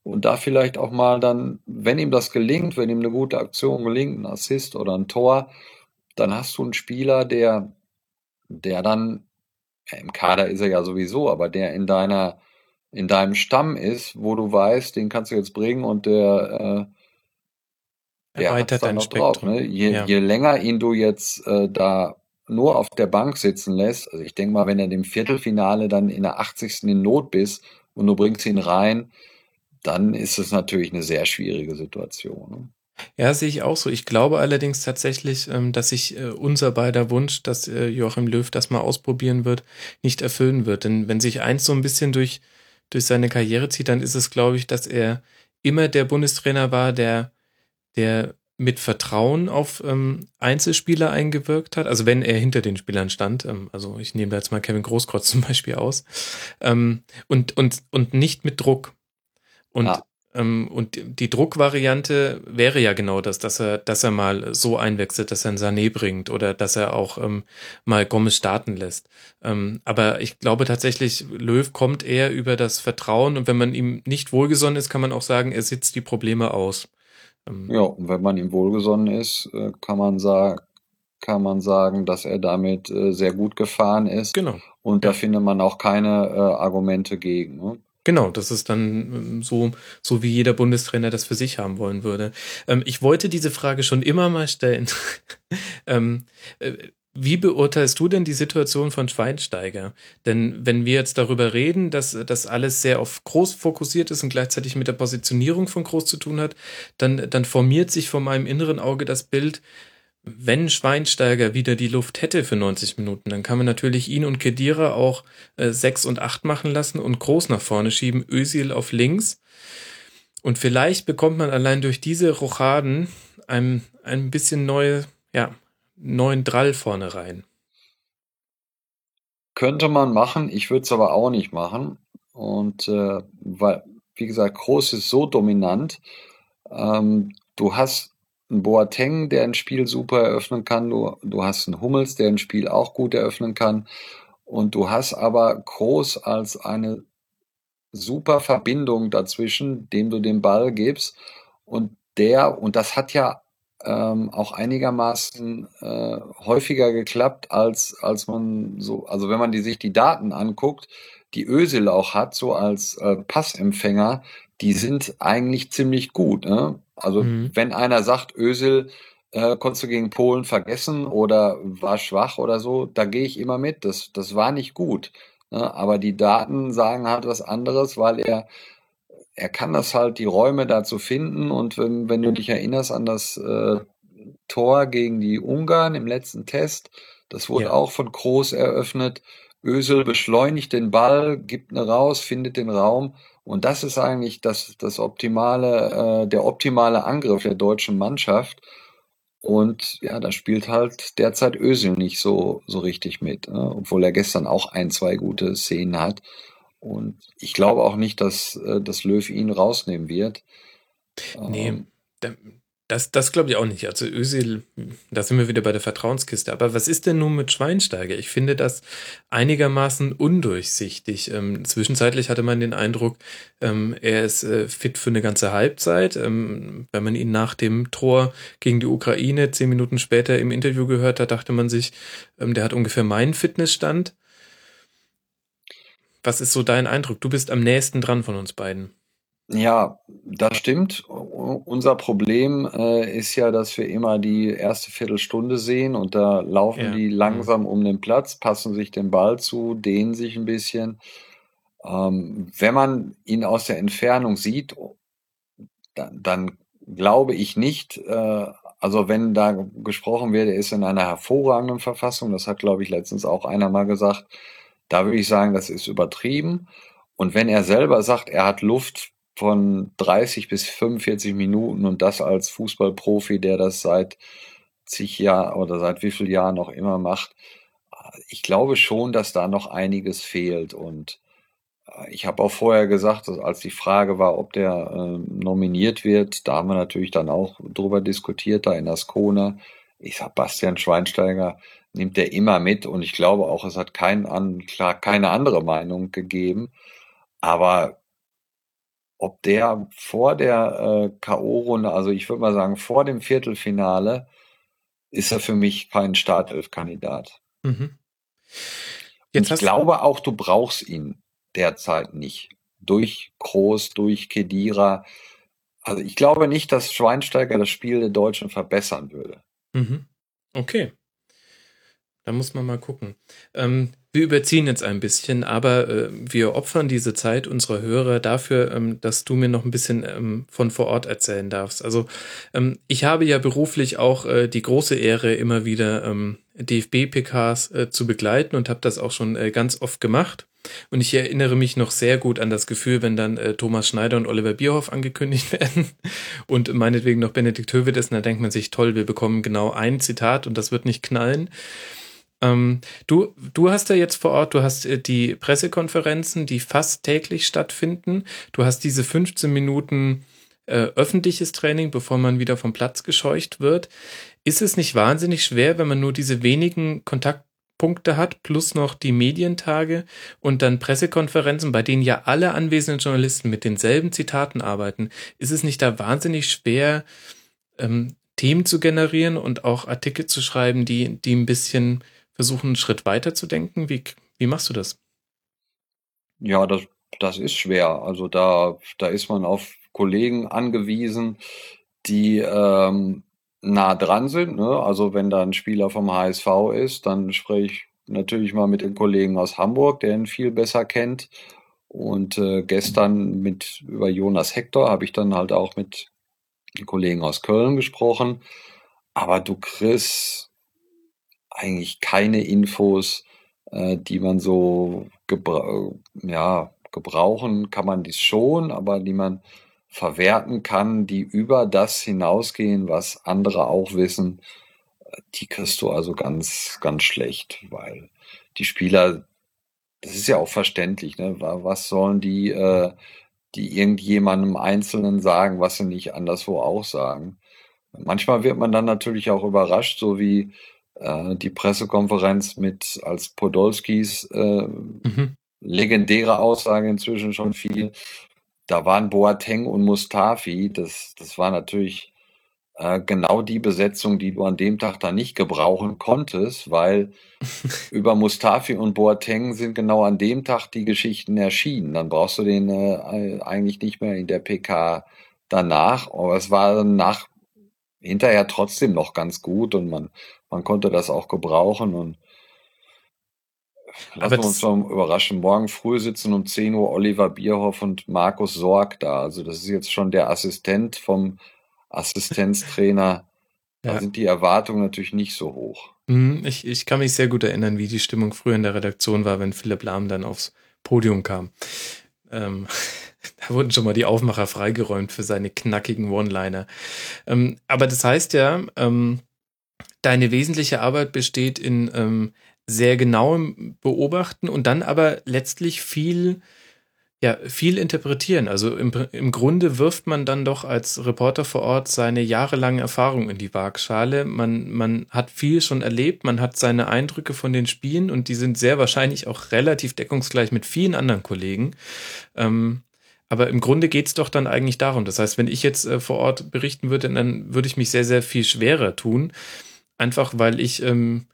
Und da vielleicht auch mal dann, wenn ihm das gelingt, wenn ihm eine gute Aktion gelingt, ein Assist oder ein Tor, dann hast du einen Spieler, der, der dann, im Kader ist er ja sowieso, aber der in deiner in deinem Stamm ist, wo du weißt, den kannst du jetzt bringen und der, äh, der hat dann noch drauf. Ne? Je, ja. je länger ihn du jetzt äh, da nur auf der Bank sitzen lässt, also ich denke mal, wenn er im Viertelfinale dann in der 80. in Not bist und du bringst ihn rein, dann ist es natürlich eine sehr schwierige Situation. Ne? Ja, sehe ich auch so. Ich glaube allerdings tatsächlich, ähm, dass sich äh, unser beider Wunsch, dass äh, Joachim Löw das mal ausprobieren wird, nicht erfüllen wird. Denn wenn sich eins so ein bisschen durch durch seine Karriere zieht, dann ist es, glaube ich, dass er immer der Bundestrainer war, der, der mit Vertrauen auf ähm, Einzelspieler eingewirkt hat. Also wenn er hinter den Spielern stand, ähm, also ich nehme da jetzt mal Kevin Großkreuz [LAUGHS] zum Beispiel aus, ähm, und, und, und nicht mit Druck. Und ah. Ähm, und die Druckvariante wäre ja genau das, dass er, dass er mal so einwechselt, dass er einen Sané bringt oder dass er auch ähm, mal Gomez starten lässt. Ähm, aber ich glaube tatsächlich, Löw kommt eher über das Vertrauen und wenn man ihm nicht wohlgesonnen ist, kann man auch sagen, er sitzt die Probleme aus. Ähm, ja, und wenn man ihm wohlgesonnen ist, äh, kann man sagen, kann man sagen, dass er damit äh, sehr gut gefahren ist. Genau. Und da findet man auch keine äh, Argumente gegen. Ne? Genau, das ist dann ähm, so, so wie jeder Bundestrainer das für sich haben wollen würde. Ähm, ich wollte diese Frage schon immer mal stellen. [LAUGHS] ähm, äh, wie beurteilst du denn die Situation von Schweinsteiger? Denn wenn wir jetzt darüber reden, dass das alles sehr auf Groß fokussiert ist und gleichzeitig mit der Positionierung von Groß zu tun hat, dann, dann formiert sich vor meinem inneren Auge das Bild, wenn Schweinsteiger wieder die Luft hätte für 90 Minuten, dann kann man natürlich ihn und Kedira auch äh, 6 und 8 machen lassen und groß nach vorne schieben, Özil auf links. Und vielleicht bekommt man allein durch diese Rochaden ein, ein bisschen neue, ja, neuen Drall vorne rein. Könnte man machen, ich würde es aber auch nicht machen. Und äh, weil, wie gesagt, Groß ist so dominant. Ähm, du hast ein Boateng, der ein Spiel super eröffnen kann. Du, du hast einen Hummels, der ein Spiel auch gut eröffnen kann. Und du hast aber Groß als eine super Verbindung dazwischen, dem du den Ball gibst. Und der, und das hat ja ähm, auch einigermaßen äh, häufiger geklappt, als, als man so, also wenn man die, sich die Daten anguckt, die Ösel auch hat, so als äh, Passempfänger, die sind eigentlich ziemlich gut. Ne? Also mhm. wenn einer sagt, Ösel äh, konntest du gegen Polen vergessen oder war schwach oder so, da gehe ich immer mit. Das, das war nicht gut. Ne? Aber die Daten sagen halt was anderes, weil er, er kann das halt, die Räume dazu finden. Und wenn, wenn du dich erinnerst an das äh, Tor gegen die Ungarn im letzten Test, das wurde ja. auch von Groß eröffnet. Ösel beschleunigt den Ball, gibt eine raus, findet den Raum. Und das ist eigentlich das, das optimale, äh, der optimale Angriff der deutschen Mannschaft. Und ja, da spielt halt derzeit Ösel nicht so, so richtig mit, ne? obwohl er gestern auch ein, zwei gute Szenen hat. Und ich glaube auch nicht, dass, äh, dass Löw ihn rausnehmen wird. Nee, ähm, das, das glaube ich auch nicht. Also Özil, da sind wir wieder bei der Vertrauenskiste. Aber was ist denn nun mit Schweinsteiger? Ich finde das einigermaßen undurchsichtig. Ähm, zwischenzeitlich hatte man den Eindruck, ähm, er ist äh, fit für eine ganze Halbzeit. Ähm, wenn man ihn nach dem Tor gegen die Ukraine zehn Minuten später im Interview gehört hat, dachte man sich, ähm, der hat ungefähr meinen Fitnessstand. Was ist so dein Eindruck? Du bist am nächsten dran von uns beiden. Ja, das stimmt. Unser Problem äh, ist ja, dass wir immer die erste Viertelstunde sehen und da laufen Ja. die mhm. langsam um den Platz, passen sich den Ball zu, dehnen sich ein bisschen. Ähm, wenn man ihn aus der Entfernung sieht, dann, dann glaube ich nicht, äh, also wenn da gesprochen wird, er ist in einer hervorragenden Verfassung, das hat, glaube ich, letztens auch einer mal gesagt, da würde ich sagen, das ist übertrieben. Und wenn er selber sagt, er hat Luft von 30 bis 45 Minuten und das als Fußballprofi, der das seit zig Jahren oder seit wie viel Jahren noch immer macht. Ich glaube schon, dass da noch einiges fehlt und äh, ich habe auch vorher gesagt, als die Frage war, ob der äh, nominiert wird, da haben wir natürlich dann auch drüber diskutiert, da in Ascona. Ich sag, Bastian Schweinsteiger nimmt der immer mit und ich glaube auch, es hat kein an, klar, keine andere Meinung gegeben. Aber ob der vor der äh, K.O.-Runde, also ich würde mal sagen, vor dem Viertelfinale, ist er für mich kein Startelf-Kandidat. Mhm. ich glaube auch, du brauchst ihn derzeit nicht. Durch Groß, durch Kedira. Also ich glaube nicht, dass Schweinsteiger das Spiel der Deutschen verbessern würde. Mhm. Okay. Da muss man mal gucken. Ähm, wir überziehen jetzt ein bisschen, aber äh, wir opfern diese Zeit unserer Hörer dafür, ähm, dass du mir noch ein bisschen ähm, von vor Ort erzählen darfst. Also ähm, ich habe ja beruflich auch äh, die große Ehre, immer wieder ähm, DFB-PKs äh, zu begleiten und habe das auch schon äh, ganz oft gemacht. Und ich erinnere mich noch sehr gut an das Gefühl, wenn dann äh, Thomas Schneider und Oliver Bierhoff angekündigt [LAUGHS] werden und meinetwegen noch Benedikt Höwedes, ist, dann denkt man sich, toll, wir bekommen genau ein Zitat und das wird nicht knallen. Ähm, du, du hast ja jetzt vor Ort, du hast äh, die Pressekonferenzen, die fast täglich stattfinden. Du hast diese 15 Minuten äh, öffentliches Training, bevor man wieder vom Platz gescheucht wird. Ist es nicht wahnsinnig schwer, wenn man nur diese wenigen Kontaktpunkte hat, plus noch die Medientage und dann Pressekonferenzen, bei denen ja alle anwesenden Journalisten mit denselben Zitaten arbeiten? Ist es nicht da wahnsinnig schwer, ähm, Themen zu generieren und auch Artikel zu schreiben, die, die ein bisschen versuchen, einen Schritt weiter zu denken? Wie, wie machst du das? Ja, das, das ist schwer. Also da, da ist man auf Kollegen angewiesen, die ähm, nah dran sind. Ne? Also wenn da ein Spieler vom HSV ist, dann spreche ich natürlich mal mit den Kollegen aus Hamburg, der ihn viel besser kennt. Und äh, gestern mit über Jonas Hector habe ich dann halt auch mit den Kollegen aus Köln gesprochen. Aber du kriegst eigentlich keine Infos, äh, die man so gebra ja, gebrauchen kann man dies schon, aber die man verwerten kann, die über das hinausgehen, was andere auch wissen, die kriegst du also ganz, ganz schlecht, weil die Spieler, das ist ja auch verständlich, ne? Was sollen die, äh, die irgendjemandem Einzelnen sagen, was sie nicht anderswo auch sagen? Manchmal wird man dann natürlich auch überrascht, so wie äh, die Pressekonferenz mit als Podolskis äh, mhm. legendäre Aussage inzwischen schon viel. Da waren Boateng und Mustafi. Das, das war natürlich äh, genau die Besetzung, die du an dem Tag da nicht gebrauchen konntest, weil [LAUGHS] über Mustafi und Boateng sind genau an dem Tag die Geschichten erschienen. Dann brauchst du den äh, eigentlich nicht mehr in der PK danach. Aber es war nach hinterher trotzdem noch ganz gut und man, man konnte das auch gebrauchen und lassen wir uns mal überraschen. Morgen früh sitzen um 10 Uhr Oliver Bierhoff und Markus Sorg da. Also das ist jetzt schon der Assistent vom Assistenztrainer. Da ja. sind die Erwartungen natürlich nicht so hoch. Mhm, ich, ich kann mich sehr gut erinnern, wie die Stimmung früher in der Redaktion war, wenn Philipp Lahm dann aufs Podium kam. Ähm, [LAUGHS] da wurden schon mal die Aufmacher freigeräumt für seine knackigen One-Liner. Ähm, aber das heißt ja, ähm, deine wesentliche Arbeit besteht in ähm, sehr genauem Beobachten und dann aber letztlich viel ja, viel interpretieren. Also im, im Grunde wirft man dann doch als Reporter vor Ort seine jahrelange Erfahrung in die Waagschale. Man, man hat viel schon erlebt, man hat seine Eindrücke von den Spielen und die sind sehr wahrscheinlich auch relativ deckungsgleich mit vielen anderen Kollegen. Ähm, aber im Grunde geht's doch dann eigentlich darum. Das heißt, wenn ich jetzt äh, vor Ort berichten würde, dann würde ich mich sehr, sehr viel schwerer tun. Einfach weil ich ähm,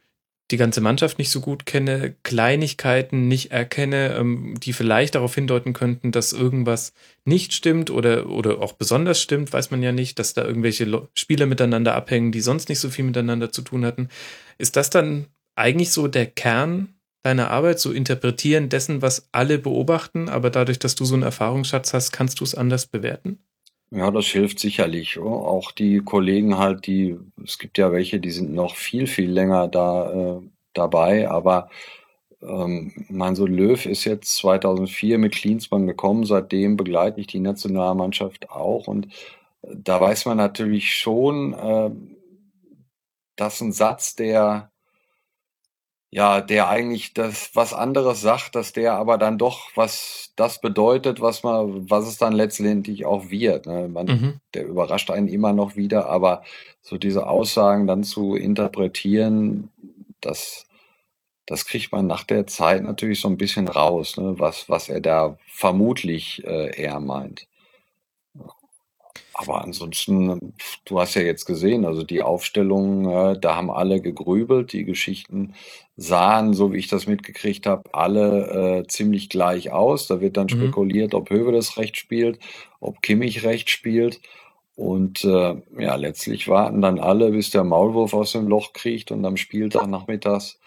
die ganze Mannschaft nicht so gut kenne, Kleinigkeiten nicht erkenne, ähm, die vielleicht darauf hindeuten könnten, dass irgendwas nicht stimmt oder, oder auch besonders stimmt, weiß man ja nicht, dass da irgendwelche Spieler miteinander abhängen, die sonst nicht so viel miteinander zu tun hatten. Ist das dann eigentlich so der Kern deiner Arbeit, so interpretieren dessen, was alle beobachten, aber dadurch, dass du so einen Erfahrungsschatz hast, kannst du es anders bewerten? Ja, das hilft sicherlich. Auch die Kollegen halt, die, es gibt ja welche, die sind noch viel, viel länger da äh, dabei, aber ähm, mein so Löw ist jetzt 2004 mit Klinsmann gekommen, seitdem begleite ich die Nationalmannschaft auch und da weiß man natürlich schon, äh, dass ein Satz, der ja, der eigentlich das was anderes sagt, dass der aber dann doch was das bedeutet, was man, was es dann letztendlich auch wird. Ne? Man, mhm. Der überrascht einen immer noch wieder, aber so diese Aussagen dann zu interpretieren, das, das kriegt man nach der Zeit natürlich so ein bisschen raus, ne? was, was er da vermutlich äh, eher meint. Aber ansonsten, du hast ja jetzt gesehen, also die Aufstellung, äh, da haben alle gegrübelt, die Geschichten sahen, so wie ich das mitgekriegt habe, alle äh, ziemlich gleich aus. Da wird dann mhm. spekuliert, ob Höwe das Recht spielt, ob Kimmich Recht spielt. Und äh, ja, letztlich warten dann alle, bis der Maulwurf aus dem Loch kriecht und am Spieltag nachmittags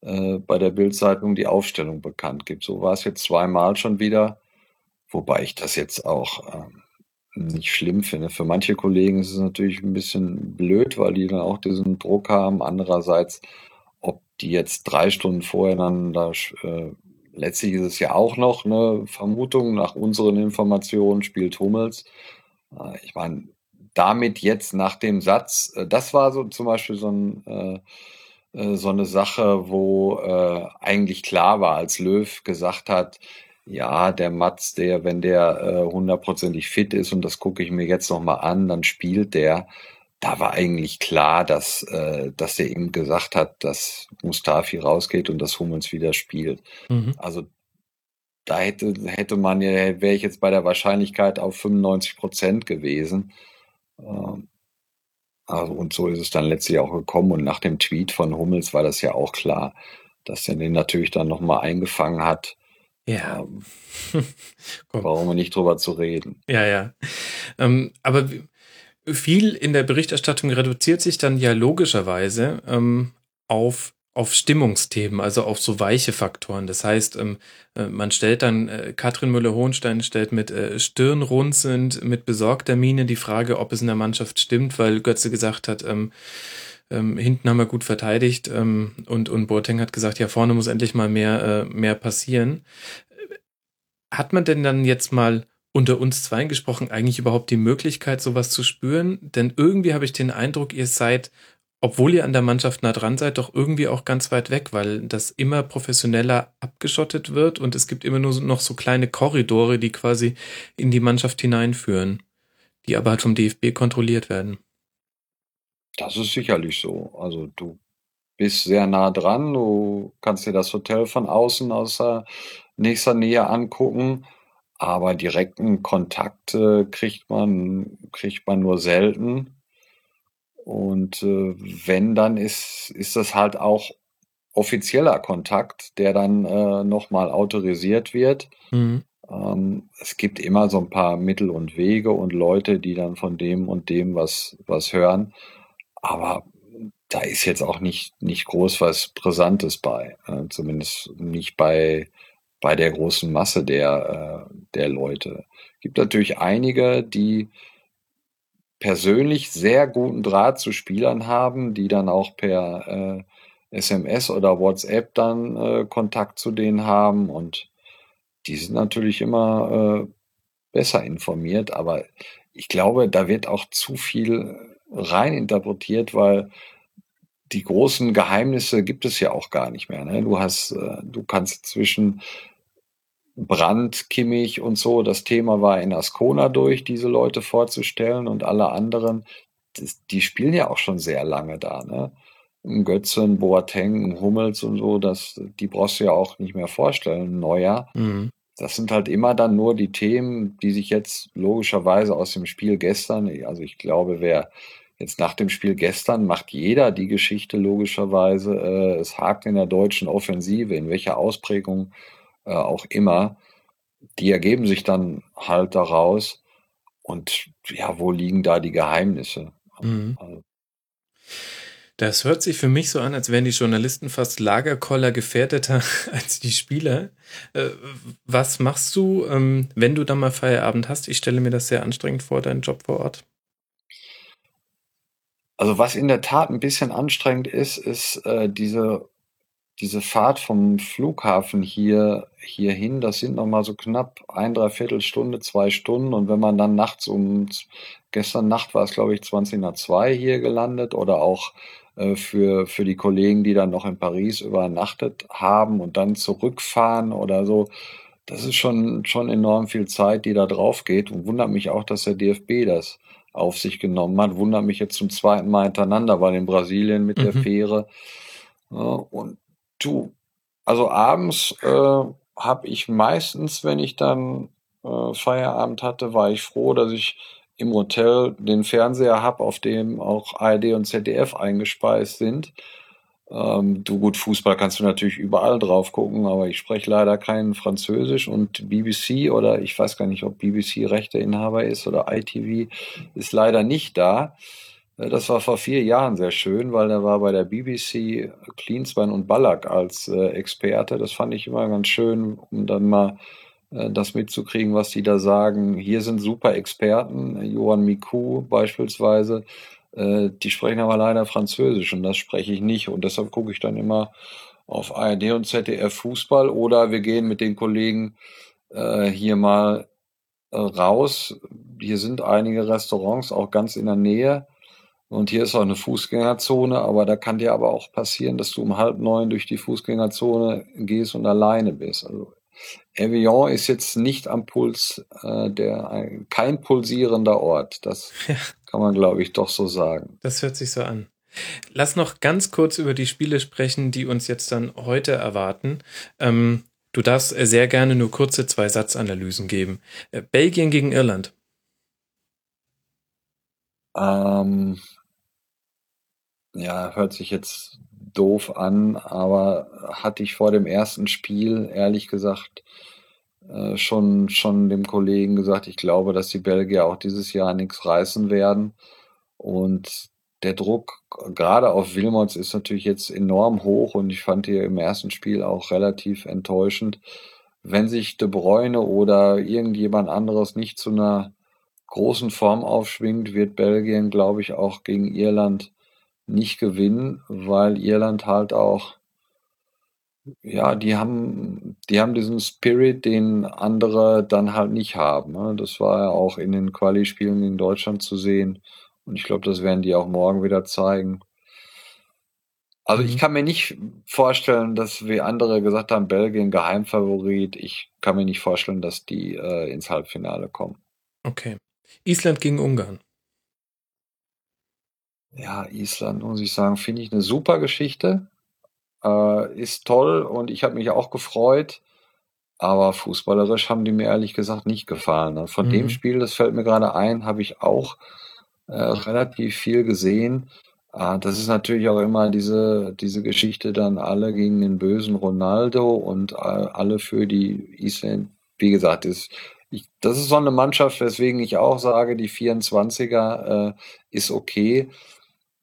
äh, bei der Bildzeitung die Aufstellung bekannt gibt. So war es jetzt zweimal schon wieder, wobei ich das jetzt auch ähm, nicht schlimm finde. Für manche Kollegen ist es natürlich ein bisschen blöd, weil die dann auch diesen Druck haben. Andererseits, ob die jetzt drei Stunden vorher dann da, äh, letztlich ist es ja auch noch eine Vermutung, nach unseren Informationen spielt Hummels. Äh, ich meine, damit jetzt nach dem Satz, äh, das war so zum Beispiel so ein, äh, äh so eine Sache, wo äh, eigentlich klar war, als Löw gesagt hat, ja, der Mats, der, wenn der äh, hundertprozentig fit ist und das gucke ich mir jetzt nochmal an, dann spielt der. Da war eigentlich klar, dass, äh, dass der ihm gesagt hat, dass Mustafi rausgeht und dass Hummels wieder spielt. Mhm. Also da hätte, hätte man ja, wäre ich jetzt bei der Wahrscheinlichkeit auf 95 Prozent gewesen. Ähm, also, und so ist es dann letztlich auch gekommen. Und nach dem Tweet von Hummels war das ja auch klar, dass er den natürlich dann nochmal eingefangen hat ja. Ähm, [LAUGHS] warum nicht drüber zu reden? Ja, ja. Ähm, aber viel in der Berichterstattung reduziert sich dann ja logischerweise ähm, auf auf Stimmungsthemen, also auf so weiche Faktoren. Das heißt, ähm, äh, man stellt dann, äh, Katrin Müller-Hohenstein stellt mit äh, Stirnrunzelnd, mit besorgter Miene die Frage, ob es in der Mannschaft stimmt, weil Götze gesagt hat, ähm, ähm, hinten haben wir gut verteidigt ähm, und, und Boateng hat gesagt, ja, vorne muss endlich mal mehr, äh, mehr passieren. Hat man denn dann jetzt mal unter uns zweien gesprochen eigentlich überhaupt die Möglichkeit, sowas zu spüren? Denn irgendwie habe ich den Eindruck, ihr seid, obwohl ihr an der Mannschaft nah dran seid, doch irgendwie auch ganz weit weg, weil das immer professioneller abgeschottet wird und es gibt immer nur noch so kleine Korridore, die quasi in die Mannschaft hineinführen, die aber halt vom DFB kontrolliert werden. Das ist sicherlich so. Also du bist sehr nah dran, du kannst dir das Hotel von außen aus nächster Nähe angucken, aber direkten Kontakt äh, kriegt man kriegt man nur selten. Und äh, wenn, dann ist, ist das halt auch offizieller Kontakt, der dann äh, nochmal autorisiert wird. Mhm. Ähm, es gibt immer so ein paar Mittel und Wege und Leute, die dann von dem und dem was, was hören. Aber da ist jetzt auch nicht, nicht groß was Brisantes bei. Äh, zumindest nicht bei, bei der großen Masse der, äh, der Leute. Gibt natürlich einige, die persönlich sehr guten Draht zu Spielern haben, die dann auch per äh, SMS oder WhatsApp dann äh, Kontakt zu denen haben und die sind natürlich immer äh, besser informiert, aber ich glaube, da wird auch zu viel rein interpretiert, weil die großen Geheimnisse gibt es ja auch gar nicht mehr. Ne? Du hast, äh, du kannst zwischen Brand, Kimmich und so, das Thema war in Ascona durch, diese Leute vorzustellen und alle anderen, die spielen ja auch schon sehr lange da. Ne? Götzen, Boateng, Hummels und so, das, die brauchst du ja auch nicht mehr vorstellen, Neuer. Mhm. Das sind halt immer dann nur die Themen, die sich jetzt logischerweise aus dem Spiel gestern, also ich glaube, wer jetzt nach dem Spiel gestern macht jeder die Geschichte logischerweise, äh, es hakt in der deutschen Offensive, in welcher Ausprägung äh, auch immer. Die ergeben sich dann halt daraus. Und ja, wo liegen da die Geheimnisse? Mhm. Also das hört sich für mich so an, als wären die Journalisten fast Lagerkoller gefährdeter [LAUGHS] als die Spieler. Äh, was machst du, ähm, wenn du dann mal Feierabend hast? Ich stelle mir das sehr anstrengend vor, deinen Job vor Ort. Also was in der Tat ein bisschen anstrengend ist, ist äh, diese diese Fahrt vom Flughafen hier hierhin, das sind noch mal so knapp ein Dreiviertelstunde, zwei Stunden. Und wenn man dann nachts um gestern Nacht war es, glaube ich, 20 nach zwei hier gelandet oder auch für, für die Kollegen, die dann noch in Paris übernachtet haben und dann zurückfahren oder so. Das ist schon, schon enorm viel Zeit, die da drauf geht und wundert mich auch, dass der DFB das auf sich genommen hat. Wundert mich jetzt zum zweiten Mal hintereinander, weil in Brasilien mit mhm. der Fähre. Und du, also abends äh, habe ich meistens, wenn ich dann äh, Feierabend hatte, war ich froh, dass ich im Hotel den Fernseher habe, auf dem auch ARD und ZDF eingespeist sind. Ähm, du gut, Fußball kannst du natürlich überall drauf gucken, aber ich spreche leider kein Französisch und BBC oder ich weiß gar nicht, ob BBC Rechteinhaber ist oder ITV ist leider nicht da. Äh, das war vor vier Jahren sehr schön, weil er war bei der BBC Cleanspan und Ballack als äh, Experte. Das fand ich immer ganz schön, um dann mal das mitzukriegen, was die da sagen. Hier sind super Experten, Johann Miku beispielsweise. Äh, die sprechen aber leider Französisch und das spreche ich nicht. Und deshalb gucke ich dann immer auf ARD und ZDF Fußball oder wir gehen mit den Kollegen äh, hier mal äh, raus. Hier sind einige Restaurants auch ganz in der Nähe und hier ist auch eine Fußgängerzone, aber da kann dir aber auch passieren, dass du um halb neun durch die Fußgängerzone gehst und alleine bist. Also Evian ist jetzt nicht am Puls, äh, der ein, kein pulsierender Ort. Das ja. kann man, glaube ich, doch so sagen. Das hört sich so an. Lass noch ganz kurz über die Spiele sprechen, die uns jetzt dann heute erwarten. Ähm, du darfst sehr gerne nur kurze zwei Satzanalysen geben. Äh, Belgien gegen Irland. Ähm, ja, hört sich jetzt doof an, aber hatte ich vor dem ersten Spiel ehrlich gesagt äh, schon, schon dem Kollegen gesagt, ich glaube, dass die Belgier auch dieses Jahr nichts reißen werden. Und der Druck gerade auf Wilmots ist natürlich jetzt enorm hoch und ich fand hier im ersten Spiel auch relativ enttäuschend. Wenn sich De Bruyne oder irgendjemand anderes nicht zu einer großen Form aufschwingt, wird Belgien, glaube ich, auch gegen Irland nicht gewinnen, weil Irland halt auch, ja, die haben, die haben diesen Spirit, den andere dann halt nicht haben. Ne? Das war ja auch in den Quali-Spielen in Deutschland zu sehen. Und ich glaube, das werden die auch morgen wieder zeigen. Also ich mhm. kann mir nicht vorstellen, dass wie andere gesagt haben, Belgien Geheimfavorit. Ich kann mir nicht vorstellen, dass die äh, ins Halbfinale kommen. Okay. Island gegen Ungarn. Ja, Island, muss ich sagen, finde ich eine super Geschichte. Äh, ist toll und ich habe mich auch gefreut. Aber fußballerisch haben die mir ehrlich gesagt nicht gefallen. Und von mhm. dem Spiel, das fällt mir gerade ein, habe ich auch äh, relativ viel gesehen. Äh, das ist natürlich auch immer diese, diese Geschichte dann alle gegen den bösen Ronaldo und äh, alle für die Island, wie gesagt, ist, ich, das ist so eine Mannschaft, weswegen ich auch sage, die 24er äh, ist okay.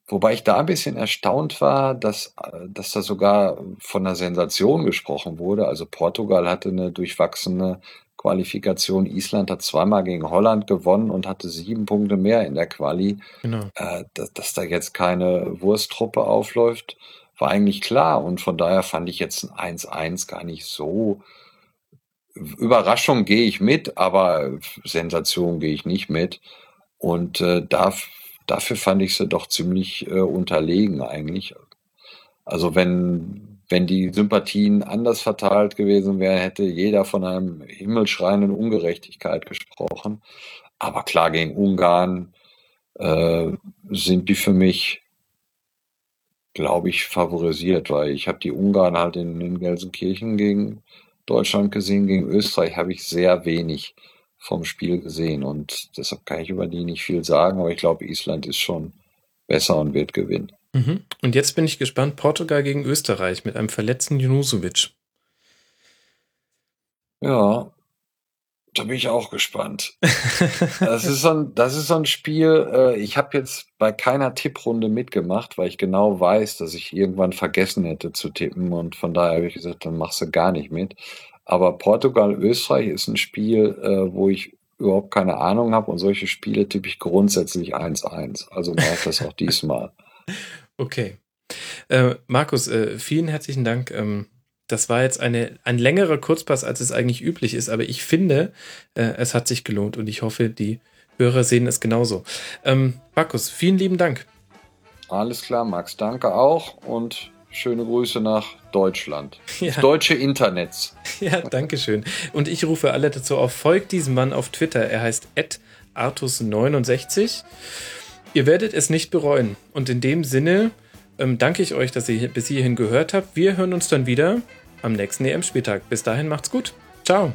Wobei ich da ein bisschen erstaunt war, dass, dass da sogar von einer Sensation gesprochen wurde. Also Portugal hatte eine durchwachsene Qualifikation. Island hat zweimal gegen Holland gewonnen und hatte sieben Punkte mehr in der Quali. Genau. Äh, dass, dass da jetzt keine Wursttruppe aufläuft, war eigentlich klar. Und von daher fand ich jetzt ein 1-1 gar nicht so. Überraschung gehe ich mit, aber Sensation gehe ich nicht mit. Und äh, da dafür fand ich sie doch ziemlich äh, unterlegen eigentlich. Also wenn, wenn die Sympathien anders verteilt gewesen wären, hätte jeder von einem himmelschreienden Ungerechtigkeit gesprochen. Aber klar, gegen Ungarn äh, sind die für mich, glaube ich, favorisiert, weil ich habe die Ungarn halt in, in Gelsenkirchen gegen Deutschland gesehen, gegen Österreich habe ich sehr wenig vom Spiel gesehen und deshalb kann ich über die nicht viel sagen, aber ich glaube, Island ist schon besser und wird gewinnen. Mhm. Und jetzt bin ich gespannt, Portugal gegen Österreich mit einem verletzten Junusovic. Ja, da bin ich auch gespannt. [LAUGHS] das, ist so ein, das ist so ein Spiel, äh, ich habe jetzt bei keiner Tipprunde mitgemacht, weil ich genau weiß, dass ich irgendwann vergessen hätte zu tippen und von daher habe ich gesagt, dann machst du gar nicht mit. Aber Portugal, Österreich ist ein Spiel, äh, wo ich überhaupt keine Ahnung habe und solche Spiele tippe ich grundsätzlich 1-1. Also mache das auch diesmal. [LAUGHS] Okay. Äh, Markus, äh, vielen herzlichen Dank. Ähm, das war jetzt eine, ein längerer Kurzpass, als es eigentlich üblich ist, aber ich finde, äh, es hat sich gelohnt und ich hoffe, die Hörer sehen es genauso. Ähm, Markus, vielen lieben Dank. Alles klar, Max, danke auch und schöne Grüße nach Deutschland. [LAUGHS] Ja. Deutsche Internets. [LAUGHS] Ja, danke schön. Und ich rufe alle dazu auf, folgt diesem Mann auf Twitter. Er heißt artus69. Ihr werdet es nicht bereuen. Und in dem Sinne ähm, danke ich euch, dass ihr bis hierhin gehört habt. Wir hören uns dann wieder am nächsten EM-Spieltag. Bis dahin macht's gut. Ciao.